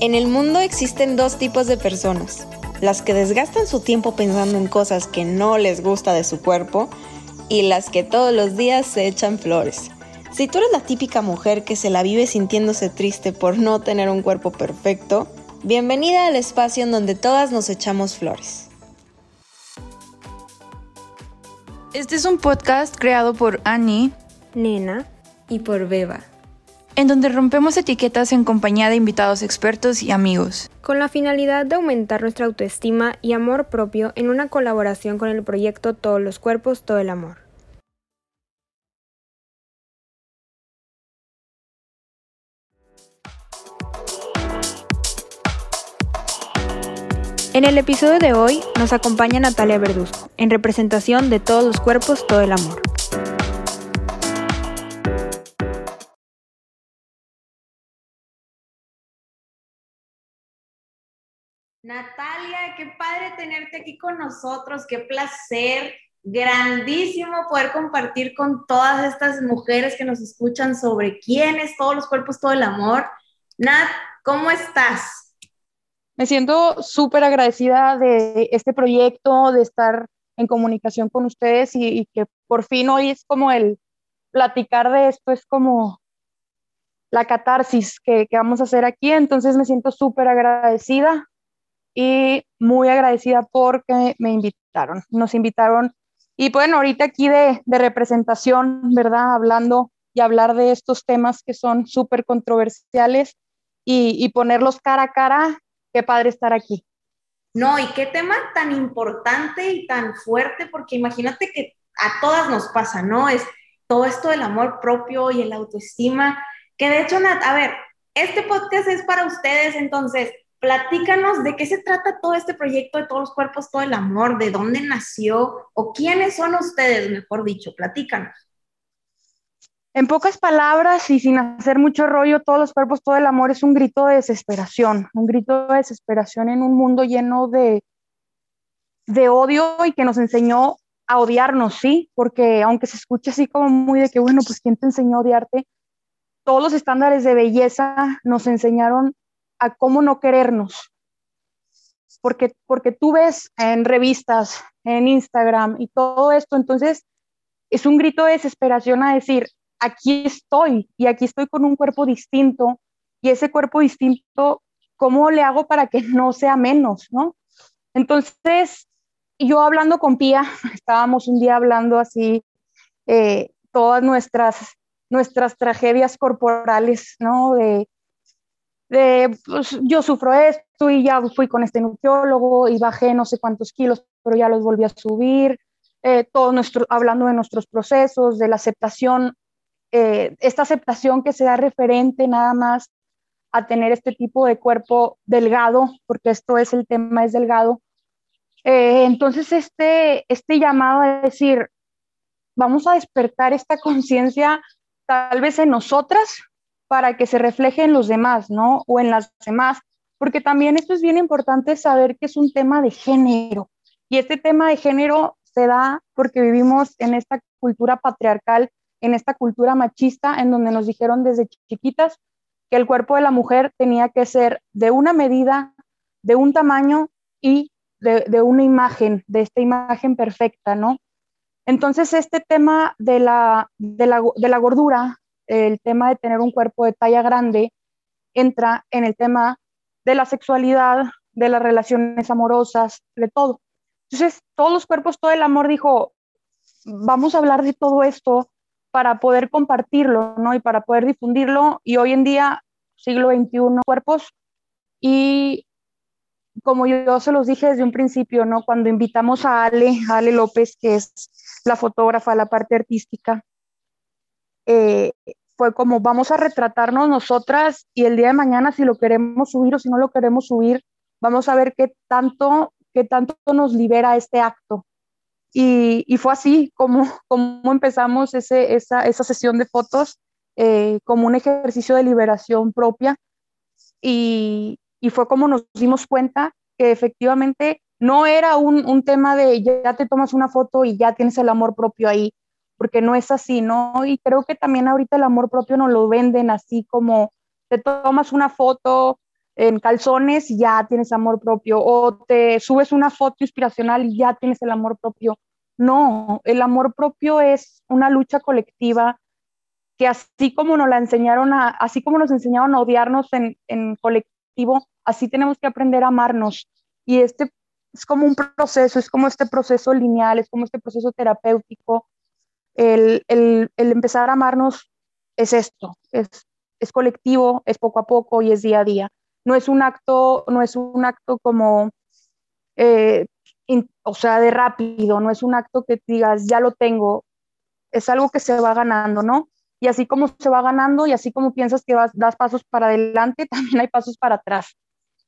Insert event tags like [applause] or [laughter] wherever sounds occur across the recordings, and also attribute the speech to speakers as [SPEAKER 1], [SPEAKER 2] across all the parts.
[SPEAKER 1] En el mundo existen dos tipos de personas, las que desgastan su tiempo pensando en cosas que no les gusta de su cuerpo y las que todos los días se echan flores. Si tú eres la típica mujer que se la vive sintiéndose triste por no tener un cuerpo perfecto, bienvenida al espacio en donde todas nos echamos flores.
[SPEAKER 2] Este es un podcast creado por Annie,
[SPEAKER 1] Nena y por Beba
[SPEAKER 2] en donde rompemos etiquetas en compañía de invitados expertos y amigos.
[SPEAKER 1] Con la finalidad de aumentar nuestra autoestima y amor propio en una colaboración con el proyecto Todos los Cuerpos, Todo el Amor. En el episodio de hoy nos acompaña Natalia Verduzco, en representación de Todos los Cuerpos, Todo el Amor. Natalia, qué padre tenerte aquí con nosotros, qué placer, grandísimo poder compartir con todas estas mujeres que nos escuchan sobre quiénes, todos los cuerpos, todo el amor. Nat, ¿cómo estás?
[SPEAKER 3] Me siento súper agradecida de este proyecto, de estar en comunicación con ustedes y, que por fin hoy es como el platicar de esto, es como la catarsis que, que vamos a hacer aquí, entonces me siento súper agradecida y muy agradecida porque me invitaron. Nos invitaron y bueno, ahorita aquí de, de representación, ¿verdad? Hablando y hablar de estos temas que son súper controversiales y, y ponerlos cara a cara, qué padre estar aquí.
[SPEAKER 1] No, y qué tema tan importante y tan fuerte, porque imagínate que a todas nos pasa, ¿no? Es todo esto del amor propio y el autoestima, que de hecho, Nat, a ver, este podcast es para ustedes, entonces, Platícanos de qué se trata todo este proyecto de todos los cuerpos, todo el amor, de dónde nació o quiénes son ustedes, mejor dicho, platícanos.
[SPEAKER 3] En pocas palabras y sin hacer mucho rollo, todos los cuerpos, todo el amor es un grito de desesperación, un grito de desesperación en un mundo lleno de, de odio y que nos enseñó a odiarnos, ¿sí? Porque aunque se escuche así como muy de que, bueno, pues ¿quién te enseñó a odiarte? Todos los estándares de belleza nos enseñaron a cómo no querernos. Porque, porque tú ves en revistas, en Instagram y todo esto, entonces es un grito de desesperación a decir, aquí estoy y aquí estoy con un cuerpo distinto y ese cuerpo distinto, ¿cómo le hago para que no sea menos, no? Entonces, yo hablando con Pía, [laughs] estábamos un día hablando así, eh, todas nuestras, nuestras tragedias corporales, ¿no? De, pues, yo sufro esto y ya fui con este nutriólogo y bajé no sé cuántos kilos, pero ya los volví a subir, eh, todo nuestro, hablando de nuestros procesos, de la aceptación, eh, esta aceptación que sea referente nada más a tener este tipo de cuerpo delgado, porque esto es el tema, es delgado. Eh, entonces, este, este llamado a decir, vamos a despertar esta conciencia tal vez en nosotras, para que se refleje en los demás, ¿no? O en las demás, porque también esto es bien importante saber que es un tema de género. Y este tema de género se da porque vivimos en esta cultura patriarcal, en esta cultura machista, en donde nos dijeron desde chiquitas que el cuerpo de la mujer tenía que ser de una medida, de un tamaño y de, una imagen, de esta imagen perfecta, ¿no? Entonces, este tema de la, de la, de la gordura el tema de tener un cuerpo de talla grande entra en el tema de la sexualidad, de las relaciones amorosas, de todo. Entonces, todos los cuerpos, todo el amor dijo, vamos a hablar de todo esto para poder compartirlo, ¿no? Y para poder difundirlo. Y hoy en día, siglo XXI, cuerpos. Y como yo, se los dije desde un principio, ¿no? Cuando invitamos a Ale, Ale López, que es la fotógrafa, la parte artística, eh, fue como vamos a retratarnos nosotras y el día de mañana si lo queremos subir o si no lo queremos subir, vamos a ver qué tanto, qué tanto nos libera este acto. Y, y fue así como, [laughs] como empezamos ese, esa, esa sesión de fotos, eh, como un ejercicio de liberación propia. Y, y, fue como nos dimos cuenta que efectivamente no era un, un tema de ya te tomas una foto y ya tienes el amor propio ahí, porque no es así, ¿no? Y creo que también ahorita el amor propio nos lo venden así como te tomas una foto en calzones y ya tienes amor propio, o te subes una foto inspiracional y ya tienes el amor propio. No, el amor propio es una lucha colectiva que así como nos la enseñaron a, así como nos enseñaron a odiarnos en colectivo, así tenemos que aprender a amarnos. Y este es como un proceso, es como este proceso lineal, es como este proceso terapéutico. El, el, empezar a amarnos es esto, es, es colectivo, es poco a poco y es día a día. No es un acto, no es un acto como, eh, o sea, de rápido, no es un acto que digas, ya lo tengo, es algo que se va ganando, ¿no? Y así como se va ganando y así como piensas que vas, das pasos para adelante, [laughs] también hay pasos para atrás.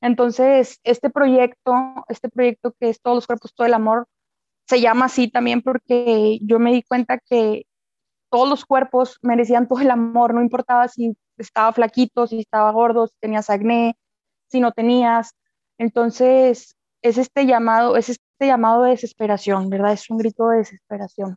[SPEAKER 3] Entonces, este proyecto, este proyecto que es Todos los cuerpos, todo el amor, se llama así también porque yo me di cuenta que todos los cuerpos merecían todo el amor, no importaba si estaba flaquito, si estaba gordo, si tenías acné, si no tenías. Entonces, es este llamado, es este llamado de desesperación, ¿verdad? Es un grito de desesperación.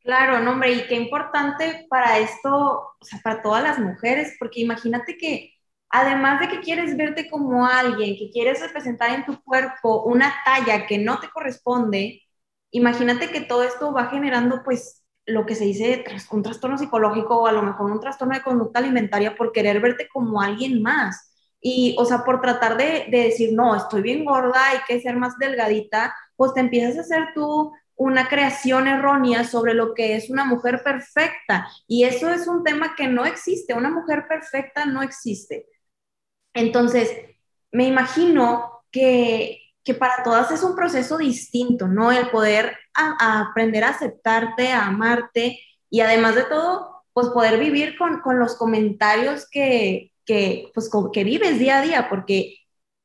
[SPEAKER 1] Claro, no, hombre, y qué importante para esto, o sea, para todas las mujeres, porque imagínate que además de que quieres verte como alguien, que quieres representar en tu cuerpo una talla que no te corresponde, imagínate que todo esto va generando pues lo que se dice un trastorno psicológico o a lo mejor un trastorno de conducta alimentaria por querer verte como alguien más. Y, o sea, por tratar de, de decir, no, estoy bien gorda, hay que ser más delgadita, pues te empiezas a hacer tú una creación errónea sobre lo que es una mujer perfecta. Y eso es un tema que no existe. Una mujer perfecta no existe. Entonces, me imagino que, para todas es un proceso distinto, ¿no? El poder aprender a aceptarte, a amarte y además de todo, pues poder vivir con, los comentarios que, que, pues, que vives día a día, porque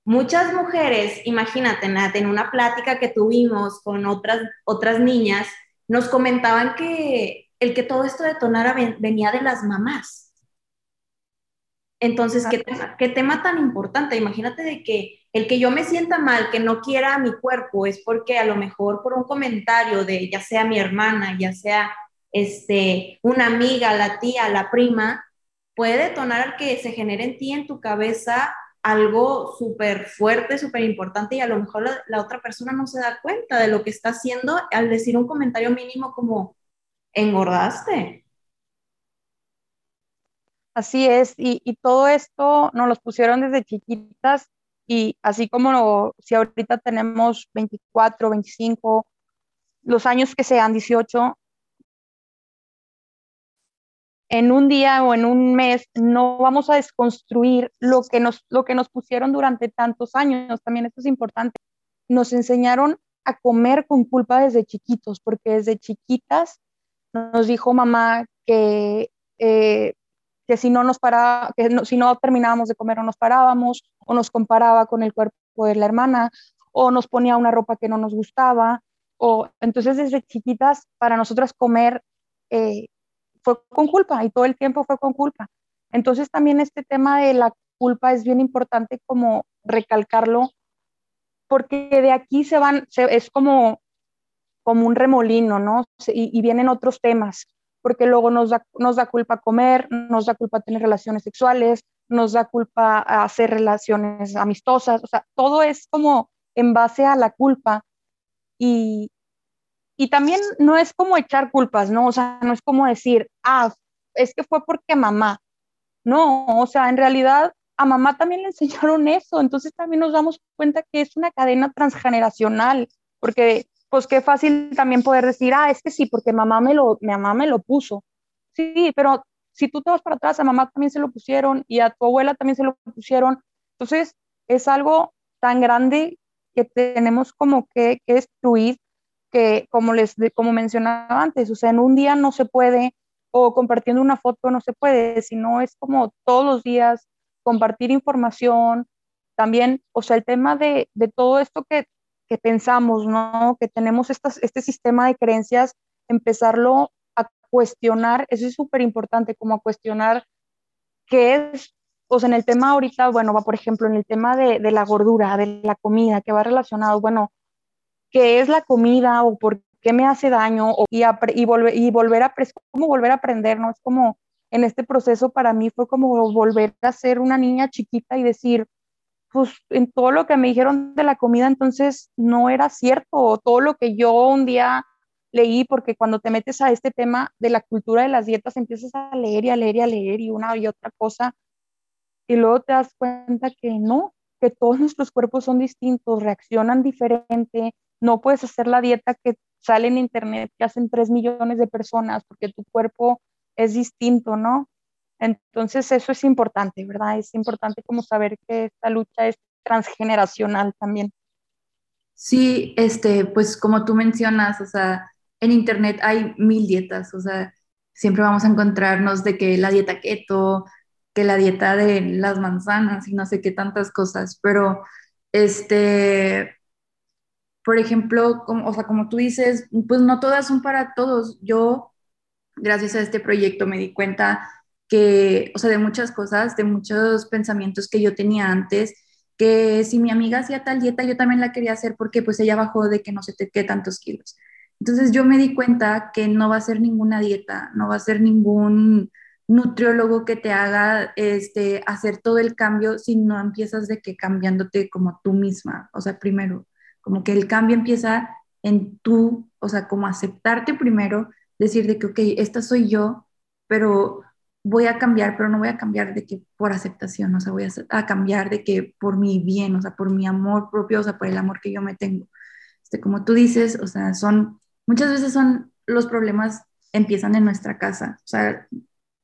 [SPEAKER 1] muchas mujeres, imagínate, Nat, en una plática que tuvimos con otras, otras niñas, nos comentaban que el que todo esto detonara venía de las mamás entonces, ¿qué tema, ¿qué tema tan importante? Imagínate de que el que yo me sienta mal, que no quiera mi cuerpo, es porque a lo mejor por un comentario de ya sea mi hermana, ya sea este, una amiga, la tía, la prima, puede detonar que se genere en ti, en tu cabeza, algo súper fuerte, súper importante y a lo mejor la, la, otra persona no se da cuenta de lo que está haciendo al decir un comentario mínimo como engordaste.
[SPEAKER 3] Así es, y, todo esto nos los pusieron desde chiquitas y así como si ahorita tenemos 24, 25, los años que sean 18, en un día o en un mes no vamos a desconstruir lo que nos, lo que nos pusieron durante tantos años. También esto es importante. Nos enseñaron a comer con culpa desde chiquitos, porque desde chiquitas nos dijo mamá que eh, que si no nos para, que si no terminábamos de comer o nos parábamos, o nos comparaba con el cuerpo de la hermana, o nos ponía una ropa que no nos gustaba, o entonces desde chiquitas para nosotras comer eh, fue con culpa y todo el tiempo fue con culpa. Entonces también este tema de la culpa es bien importante como recalcarlo, porque de aquí se van, es como, como un remolino, ¿no? y vienen otros temas porque luego nos da, nos da culpa comer, nos da culpa tener relaciones sexuales, nos da culpa hacer relaciones amistosas, o sea, todo es como en base a la culpa y, y también no es como echar culpas, ¿no? O sea, no es como decir, ah, es que fue porque mamá. No, o sea, en realidad a mamá también le enseñaron eso, entonces también nos damos cuenta que es una cadena transgeneracional, porque pues qué fácil también poder decir, ah, es que sí, porque mamá me lo, mi mamá me lo puso. Sí, pero si tú te vas para atrás, a mamá también se lo pusieron y a tu abuela también se lo pusieron. Entonces, es algo tan grande que tenemos como que, que destruir, que como les como mencionaba antes, o sea, en un día no se puede, o compartiendo una foto no se puede, sino es como todos los días compartir información, también, o sea, el tema de, de todo esto que que pensamos, ¿no? Que tenemos este sistema de creencias, empezarlo a cuestionar, eso es súper importante, como a cuestionar qué es, o sea, en el tema ahorita, bueno, va por ejemplo en el tema de, de la gordura, de la comida, que va relacionado, bueno, ¿qué es la comida o por qué me hace daño? O, y, y, volver, y volver a, ¿cómo volver a aprender, no? Es como en este proceso para mí fue como volver a ser una niña chiquita y decir, pues en todo lo que me dijeron de la comida entonces no era cierto, todo lo que yo un día leí, porque cuando te metes a este tema de la cultura de las dietas empiezas a leer y a leer y a leer y una y otra cosa, y luego te das cuenta que no, que todos [laughs] nuestros cuerpos son distintos, reaccionan diferente, no puedes hacer la dieta que sale en internet que hacen 3 millones de personas porque tu cuerpo es distinto, ¿no? Entonces eso es importante, ¿verdad? Es importante como saber que esta lucha es transgeneracional también.
[SPEAKER 2] Sí, este, pues como tú mencionas, o sea, en internet hay mil dietas, o sea, siempre vamos a encontrarnos de que la dieta keto, que la dieta de las manzanas y no sé qué tantas cosas, pero este, por ejemplo, como, o sea, como tú dices, pues no todas son para todos. Yo, gracias a este proyecto, me di cuenta que, o sea, de muchas cosas, de muchos pensamientos que yo tenía antes, que si mi amiga hacía tal dieta, yo también la quería hacer porque pues ella bajó de que no sé qué tantos kilos. Entonces yo me di cuenta que no va a ser ninguna dieta, no va a ser ningún nutriólogo que te haga este, hacer todo el cambio si no empiezas de que cambiándote como tú misma. O sea, primero, como que el cambio empieza en tú, o sea, como aceptarte primero, decir de que, ok, esta soy yo, pero voy a cambiar, pero no voy a cambiar de que por aceptación, o sea, voy a, cambiar de que por mi bien, o sea, por mi amor propio, o sea, por el amor que yo me tengo. Este, como tú dices, o sea, son, muchas veces son los problemas empiezan en nuestra casa, o sea,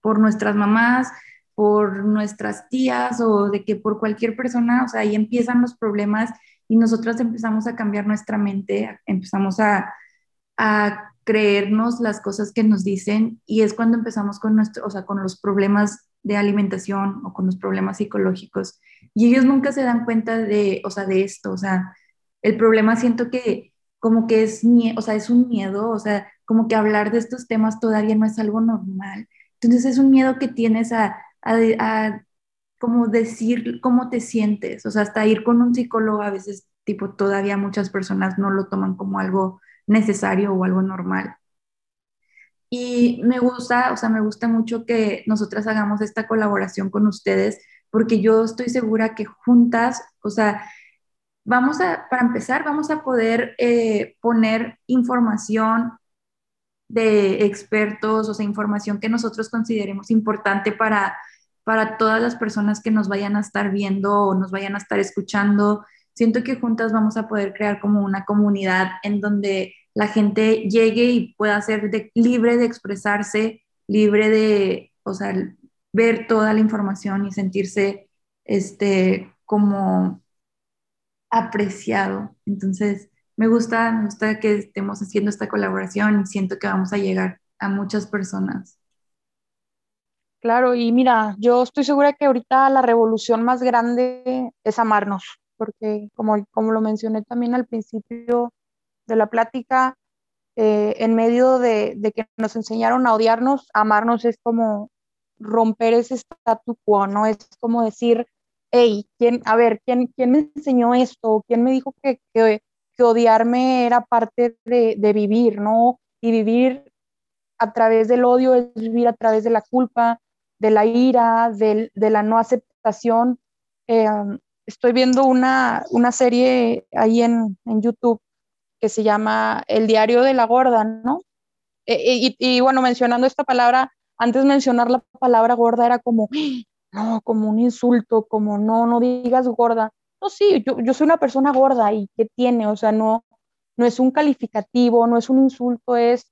[SPEAKER 2] por nuestras mamás, por nuestras tías o de que por cualquier persona, o sea, ahí empiezan los problemas y nosotros empezamos a cambiar nuestra mente, empezamos a creernos las cosas que nos dicen y es cuando empezamos con, nuestro, o sea, con los problemas de alimentación o con los problemas psicológicos. Y ellos nunca se dan cuenta de, o sea, de esto, o sea, el problema siento que como que es, o sea, es un miedo, o sea, como que hablar de estos temas todavía no es algo normal. Entonces es un miedo que tienes a, a, como decir cómo te sientes, o sea, hasta ir con un psicólogo a veces, tipo, todavía muchas personas no lo toman como algo necesario o algo normal. Y me gusta, o sea, me gusta mucho que nosotras hagamos esta colaboración con ustedes, porque yo estoy segura que juntas, o sea, vamos a, para empezar, vamos a poder eh, poner información de expertos, o sea, información que nosotros consideremos importante para, para todas las personas que nos vayan a estar viendo o nos vayan a estar escuchando. Siento que juntas vamos a poder crear como una comunidad en donde la gente llegue y pueda ser libre de expresarse, libre de, o sea, ver toda la información y sentirse este, como apreciado. Entonces, me gusta, me gusta que estemos haciendo esta colaboración y siento que vamos a llegar a muchas personas.
[SPEAKER 3] Claro, y mira, yo estoy segura que ahorita la revolución más grande es amarnos, porque como, como lo mencioné también al principio de la plática, eh, en medio de, de, que nos enseñaron a odiarnos, amarnos es como romper ese statu quo, ¿no? Es como decir, hey, ¿quién, a ver, ¿quién, quién me enseñó esto? ¿Quién me dijo que, que que odiarme era parte de, vivir, ¿no? Y vivir a través del odio es vivir a través de la culpa, de la ira, de, la no aceptación. Eh, estoy viendo una, serie ahí en, YouTube que se llama El diario de la gorda, ¿no? E, e, y, y, bueno, mencionando esta palabra, antes mencionar la palabra gorda era como, no, como un insulto, como no, no digas gorda no, sí, yo, yo soy una persona gorda y ¿qué tiene? O sea, no, no es un calificativo, no es un insulto, es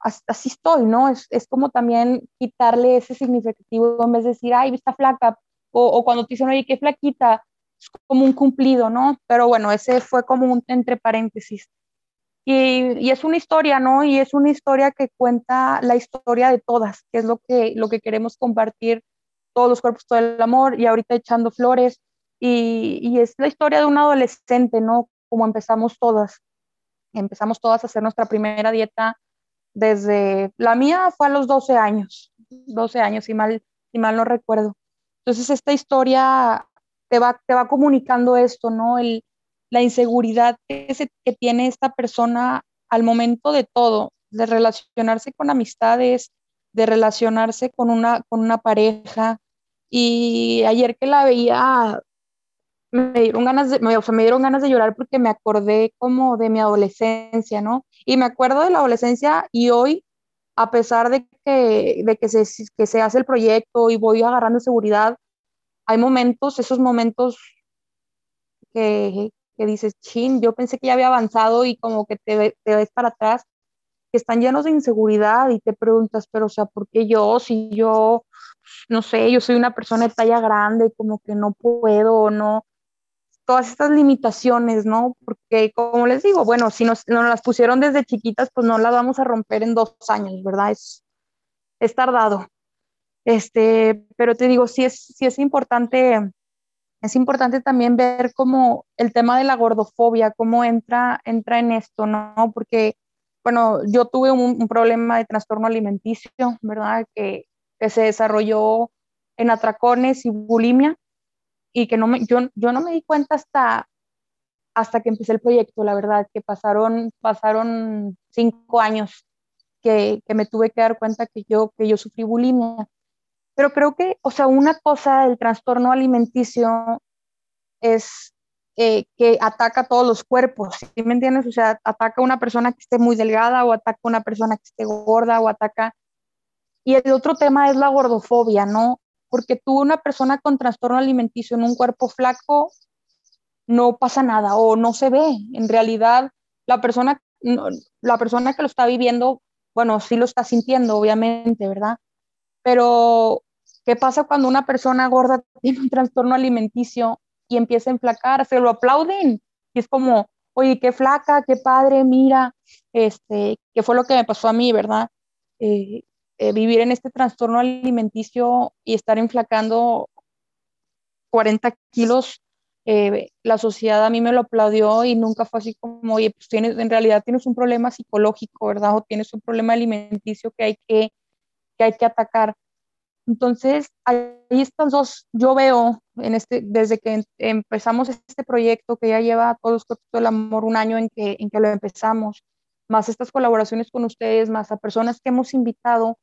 [SPEAKER 3] así estoy, ¿no? Es, es, como también quitarle ese significativo en vez de decir, ay, está flaca, o, o, cuando te dicen, oye, qué flaquita, como un cumplido, ¿no? Pero bueno, ese fue como un entre paréntesis. Y, y, es una historia, ¿no? Y es una historia que cuenta la historia de todas, que es lo que, lo que queremos compartir, todos los cuerpos, todo el amor, y ahorita echando flores, y, es la historia de un adolescente, ¿no? Como empezamos todas. Empezamos todas a hacer nuestra primera dieta desde, la mía fue a los 12 años, 12 años, si mal, si mal no recuerdo. Entonces esta historia te va, te va comunicando esto, ¿no? El, la inseguridad que, que tiene esta persona al momento de todo, de relacionarse con amistades, de relacionarse con una, con una pareja. Y ayer que la veía, me dieron ganas de, o sea, me dieron ganas de llorar porque me acordé como de mi adolescencia, ¿no? Y me acuerdo de la adolescencia y hoy, a pesar de que, de que, se, que se hace el proyecto y voy agarrando seguridad, hay momentos, esos momentos que, que dices, chin, yo pensé que ya había avanzado y como que te, te ves para atrás, que están llenos de inseguridad y te preguntas, pero o sea, ¿por qué yo? Si yo, no sé, yo soy una persona de talla grande, como que no puedo, no, todas estas limitaciones, ¿no? Porque, como les digo, bueno, si nos, nos, las pusieron desde chiquitas, pues no las vamos a romper en dos años, ¿verdad? Es, es tardado. Este, pero te digo, sí es, sí es importante, es importante también ver cómo el tema de la gordofobia, cómo entra, entra en esto, ¿no? Porque, bueno, yo tuve un, un problema de trastorno alimenticio, ¿verdad? Que, que se desarrolló en atracones y bulimia y que no me, yo, yo no me di cuenta hasta, hasta que empecé el proyecto, la verdad, que pasaron, pasaron cinco años que, que, me tuve que dar cuenta que yo, que yo sufrí bulimia. Pero creo que, o sea, una cosa del trastorno alimenticio es eh, que ataca a todos los cuerpos, ¿sí me entiendes? O sea, ataca a una persona que esté muy delgada o ataca a una persona que esté gorda o ataca... Y el otro tema es la gordofobia, ¿no? porque tú, una persona con trastorno alimenticio en un cuerpo flaco, no pasa nada o no se ve. En realidad, la persona, la persona que lo está viviendo, bueno, sí lo está sintiendo, obviamente, ¿verdad? Pero, ¿qué pasa cuando una persona gorda [laughs] tiene un trastorno alimenticio y empieza a enflacar? Se lo aplauden y es como, oye, qué flaca, qué padre, mira, este, qué fue lo que me pasó a mí, ¿verdad? Eh, eh, vivir en este trastorno alimenticio y estar enflacando 40 kilos, eh, la sociedad a mí me lo aplaudió y nunca fue así como, oye, pues tienes, en realidad tienes un problema psicológico, ¿verdad? O tienes un problema alimenticio que hay que, que, hay que atacar. Entonces, ahí estas dos, yo veo en este, desde que empezamos este proyecto que ya lleva todos los del amor un año en que, en que lo empezamos, más estas colaboraciones con ustedes, más a personas que hemos invitado,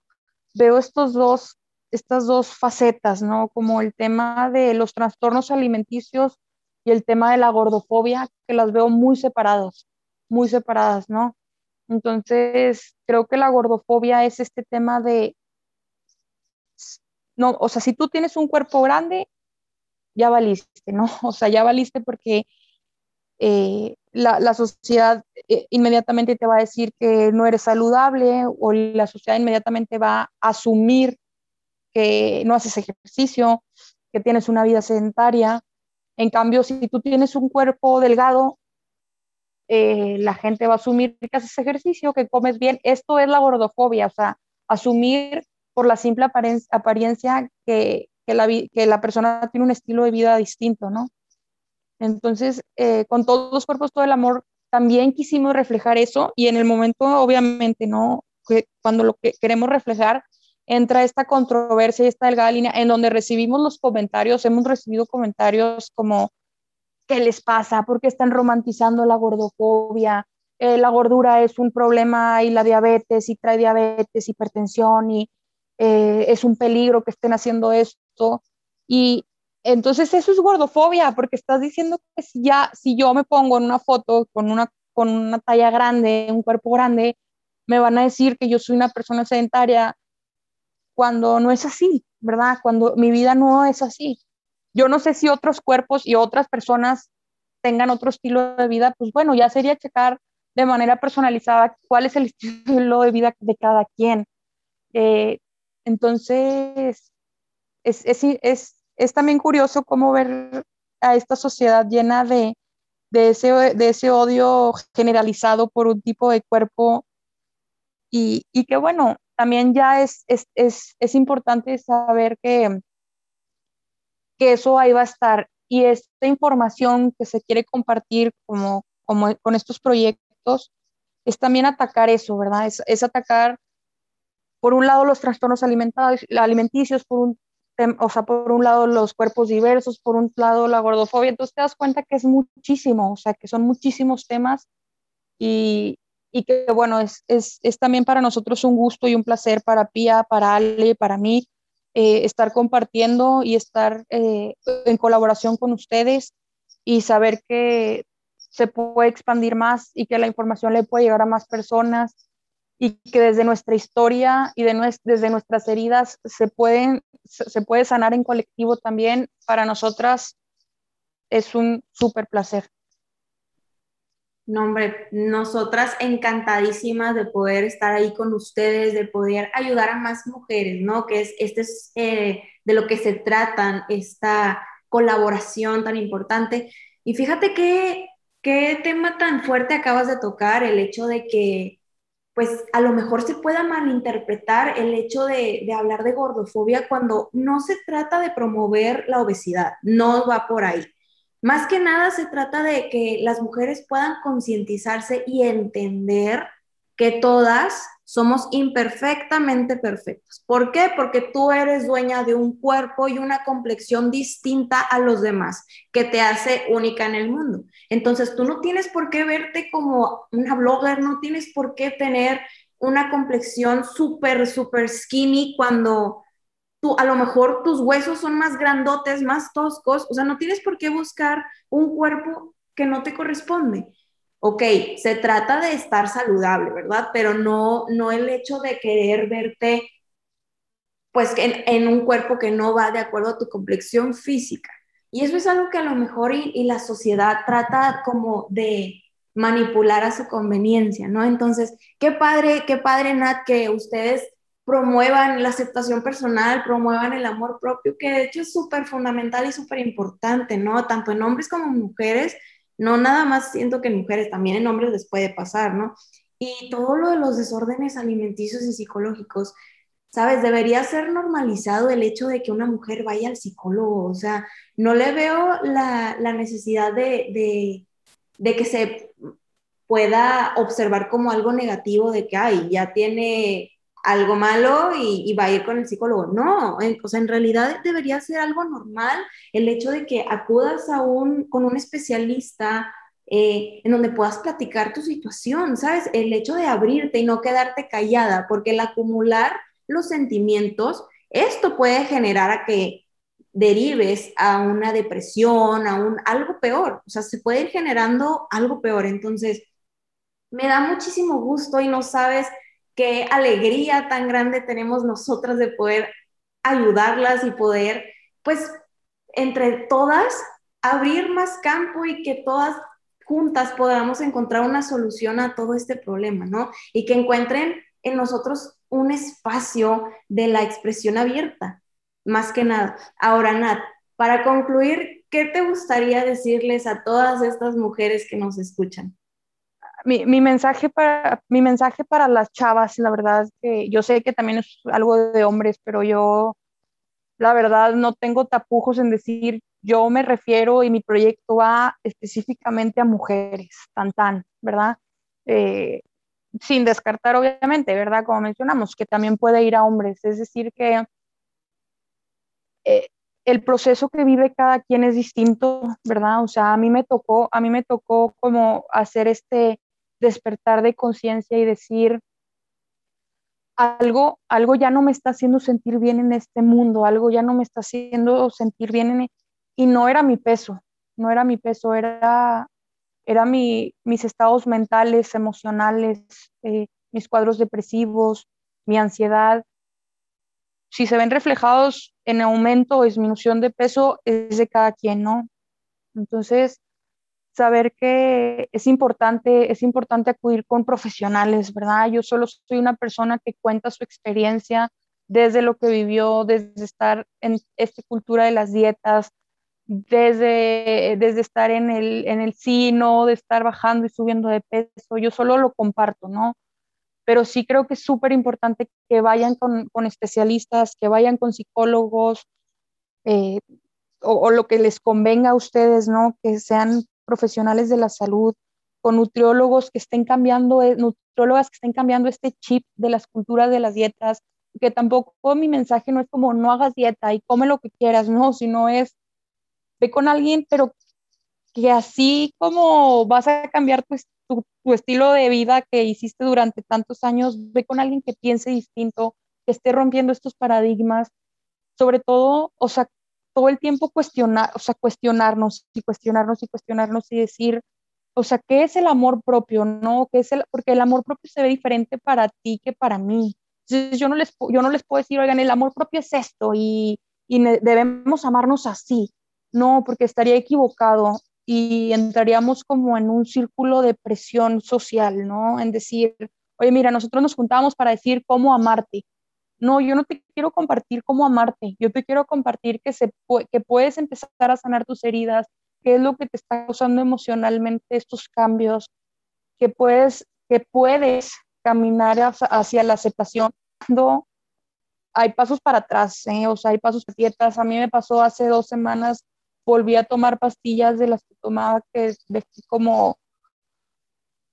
[SPEAKER 3] veo estos dos, estas dos facetas, ¿no? Como el tema de los trastornos alimenticios y el tema de la gordofobia, que las veo muy separadas, muy separadas, ¿no? Entonces, creo que la gordofobia es este tema de, no, o sea, si tú tienes un cuerpo grande, ya valiste, ¿no? [laughs] O sea, ya valiste porque eh, la, la, sociedad eh, inmediatamente te va a decir que no eres saludable o la sociedad inmediatamente va a asumir que no haces ejercicio, que tienes una vida sedentaria. En cambio, si tú tienes un cuerpo delgado, eh, la gente va a asumir que haces ejercicio, que comes bien. Esto es la gordofobia, o sea, asumir por la simple apariencia que, la, que la persona tiene un estilo de vida distinto, ¿no? Entonces, eh, con todos los cuerpos, todo el amor, también quisimos reflejar eso y en el momento, obviamente, ¿no? Que cuando lo que queremos reflejar, entra esta controversia y esta delgada línea en donde recibimos los comentarios, hemos recibido comentarios como, ¿qué les pasa? ¿Por qué están romantizando la gordofobia? Eh, la gordura es un problema y la diabetes y trae diabetes, hipertensión y eh, es un peligro que estén haciendo esto. Y entonces eso es gordofobia, porque estás diciendo que si ya, si yo me pongo en una foto con una, con una talla grande, un cuerpo grande, me van a decir que yo soy una persona sedentaria cuando no es así, ¿verdad? Cuando mi vida no es así. Yo no sé si otros cuerpos y otras personas tengan otro estilo de vida, pues bueno, ya sería checar de manera personalizada cuál es el [laughs] estilo de vida de cada quien. Eh, entonces, es, es, es, es también curioso cómo ver a esta sociedad llena de, de, ese, de ese odio generalizado por un tipo de cuerpo y, y que bueno, también ya es, es, es, es, importante saber que, que eso ahí va a estar y esta información que se quiere compartir como, como con estos proyectos es también atacar eso, ¿verdad? Es, es atacar, por un lado, los trastornos alimenticios, por un o sea, por un lado los cuerpos diversos, por un lado la gordofobia, entonces te das cuenta que es muchísimo, o sea, que son muchísimos temas y, y que bueno, es, es, es, también para nosotros un gusto y un placer para Pia, para Ale, para mí, eh, estar compartiendo y estar eh, en colaboración con ustedes y saber que se puede expandir más y que la información le puede llegar a más personas y que desde nuestra historia y de desde nuestras heridas se, pueden, puede sanar en colectivo también, para nosotras es un súper placer.
[SPEAKER 1] No, hombre, nosotras encantadísimas de poder estar ahí con ustedes, de poder ayudar a más mujeres, ¿no? Que es, este es eh, de lo que se tratan, esta colaboración tan importante. Y fíjate qué, qué tema tan fuerte acabas de tocar, el hecho de que, pues, a lo mejor se pueda malinterpretar el hecho de, de hablar de gordofobia cuando no se trata de promover la obesidad, no va por ahí. Más que nada se trata de que las mujeres puedan concientizarse y entender que todas somos imperfectamente perfectas. ¿Por qué? Porque tú eres dueña de un cuerpo y una complexión distinta a los demás, que te hace única en el mundo. Entonces, tú no tienes por qué verte como una blogger, no tienes por qué tener una complexión súper, súper skinny cuando a lo mejor tus huesos son más grandotes, más toscos, o sea, no tienes por qué buscar un cuerpo que no te corresponde. Ok, se trata de estar saludable, ¿verdad? Pero no, no el hecho de querer verte pues en, en un cuerpo que no va de acuerdo a tu complexión física. Y eso es algo que a lo mejor y, y la sociedad trata como de manipular a su conveniencia, ¿no? Entonces, qué padre, qué padre, Nat, que ustedes promuevan la aceptación personal, promuevan el amor propio, que de hecho es súper fundamental y súper importante, ¿no? Tanto en hombres como en mujeres, no nada más siento que en mujeres, también en hombres les puede pasar, ¿no? Y todo lo de los desórdenes alimenticios y psicológicos, ¿sabes? Debería ser normalizado el hecho de que una mujer vaya al psicólogo, o sea, no le veo la, la necesidad de, de, de que se pueda observar como algo negativo de que, ay, ya tiene algo malo y, va a ir con el psicólogo. No, o sea, en realidad debería ser algo normal el hecho de que acudas a un, con un especialista eh, en donde puedas platicar tu situación, ¿sabes? El hecho de abrirte y no quedarte callada, porque el acumular los sentimientos, esto puede generar a que derives a una depresión, a un algo peor, o sea, se puede ir generando algo peor. Entonces, me da muchísimo gusto y no sabes qué alegría tan grande tenemos nosotras de poder ayudarlas y poder, pues, entre todas, abrir más campo y que todas juntas podamos encontrar una solución a todo este problema, ¿no? Y que encuentren en nosotros un espacio de la expresión abierta, más que nada. Ahora, Nat, para concluir, ¿qué te gustaría decirles a todas estas mujeres que nos escuchan?
[SPEAKER 3] Mi, mensaje para, mi mensaje para las chavas, la verdad, que yo sé que también es algo de hombres, pero yo, la verdad, no tengo tapujos en decir, yo me refiero y mi proyecto va específicamente a mujeres, tan tan, ¿verdad? Eh, sin descartar, obviamente, ¿verdad? Como mencionamos, que también puede ir a hombres. Es decir, que eh, el proceso que vive cada quien es distinto, ¿verdad? O sea, a mí me tocó, a mí me tocó como hacer este, despertar de conciencia y decir, algo, algo ya no me está haciendo sentir bien en este mundo, algo ya no me está haciendo sentir bien en, e-". y no era mi peso, no era mi peso, era, era mi, mis estados mentales, emocionales, eh, mis cuadros depresivos, mi ansiedad. Si se ven reflejados en aumento o disminución de peso, es de cada quien, ¿no? Entonces, saber que es importante, es importante acudir con profesionales, ¿verdad? Yo solo soy una persona que cuenta su experiencia desde lo que vivió, desde estar en esta cultura de las dietas, desde, desde estar en el, en el sino, de estar bajando y subiendo de peso, yo solo lo comparto, ¿no? Pero sí creo que es súper importante que vayan con, con, especialistas, que vayan con psicólogos, eh, o, o, lo que les convenga a ustedes, ¿no? Que sean profesionales de la salud, con nutriólogos que estén cambiando, eh, nutriólogas que estén cambiando este chip de las culturas de las dietas, que tampoco mi mensaje no es como no hagas dieta y come lo que quieras, no, sino es ve con alguien, pero que así como vas a cambiar tu, tu, estilo de vida que hiciste durante tantos años, ve con alguien que piense distinto, que esté rompiendo estos paradigmas, sobre todo, o sea, todo el tiempo cuestionar, o sea, cuestionarnos y cuestionarnos y cuestionarnos y decir, o sea, ¿qué es el amor propio? ¿No? ¿Qué es el, porque el amor propio se ve diferente para ti que para mí. Entonces, yo no les, yo no les puedo decir, oigan, el amor propio es esto y, y debemos amarnos así. No, porque estaría equivocado y entraríamos como en un círculo de presión social, ¿no? En decir, oye, mira, nosotros nos juntamos para decir cómo amarte. No, yo no te quiero compartir cómo amarte, yo te quiero compartir que, se, que puedes empezar a sanar tus heridas, qué es lo que te está causando emocionalmente estos cambios, que puedes, que puedes caminar hacia la aceptación cuando hay pasos para atrás, ¿eh? o sea, hay pasos dietas. A mí me pasó hace dos semanas, volví a tomar pastillas de las que tomaba que como,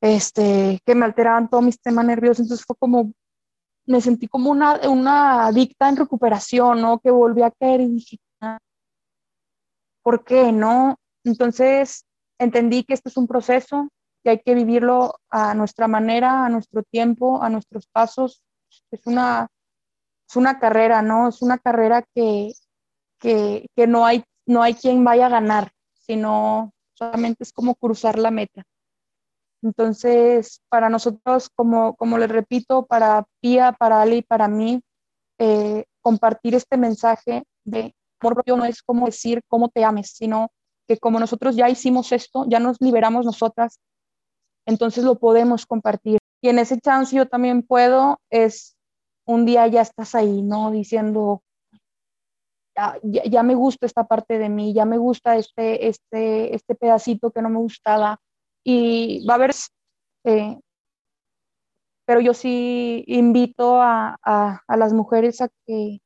[SPEAKER 3] este, que me alteraban todo mi sistema nervioso, entonces fue como, me sentí como una, una adicta en recuperación, ¿no? Que volví a caer y dije, ah, ¿por qué, no? Entonces entendí que esto es un proceso, que hay que vivirlo a nuestra manera, a nuestro tiempo, a nuestros pasos. Es una, es una carrera, ¿no? Es una carrera que, que, que no, hay, no hay quien vaya a ganar, sino solamente es como cruzar la meta. Entonces, para nosotros, como, como les repito, para Pia, para Ali, para mí, eh, compartir este mensaje de amor propio no es como decir cómo te ames, sino que como nosotros ya hicimos esto, ya nos liberamos nosotras, entonces lo podemos compartir. Y en ese chance yo también puedo, es un día ya estás ahí, ¿no? Diciendo, ya, ya, me gusta esta parte de mí, ya me gusta este, este, este pedacito que no me gustaba, y va a haber, eh, pero yo sí invito a, a, las mujeres a que,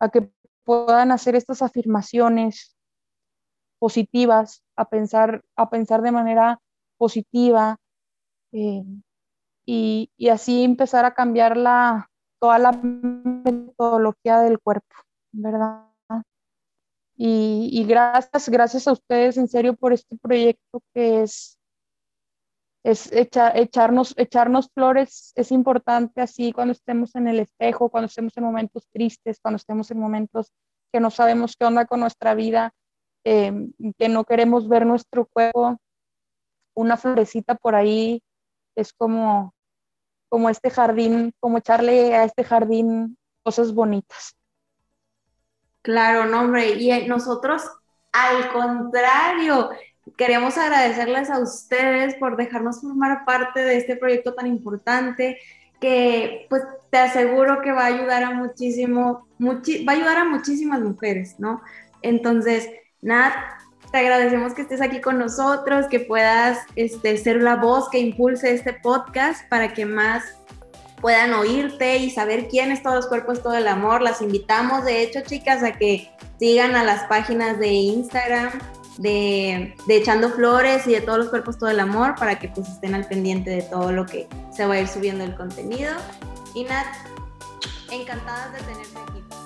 [SPEAKER 3] a que puedan hacer estas afirmaciones positivas, a pensar, a pensar de manera positiva eh, y, y, así empezar a cambiar la, toda la metodología del cuerpo, ¿verdad? Y, y gracias, gracias a ustedes en serio por este proyecto que es es echarnos, echarnos flores es importante así cuando estemos en el espejo, cuando estemos en momentos tristes, cuando estemos en momentos que no sabemos qué onda con nuestra vida, em, que no queremos ver nuestro cuerpo. Una florecita por ahí es como, como este jardín, como echarle a este jardín cosas bonitas.
[SPEAKER 1] Claro, no, hombre, y nosotros al contrario, Queremos agradecerles a ustedes por dejarnos formar parte de este proyecto tan importante que pues te aseguro que va a ayudar a muchísimo, va a ayudar a muchísimas mujeres, ¿no? Entonces, Nat, te agradecemos que estés aquí con nosotros, que puedas este, ser la voz que impulse este podcast para que más puedan oírte y saber quién es Todos los Cuerpos, Todo el Amor. Las invitamos, de hecho, chicas, a que sigan a las páginas de Instagram de, Echando Flores y de todos los cuerpos, todo el amor, para que pues estén al pendiente de todo lo que se va a ir subiendo el contenido. Y Nat, encantadas de tenerte aquí.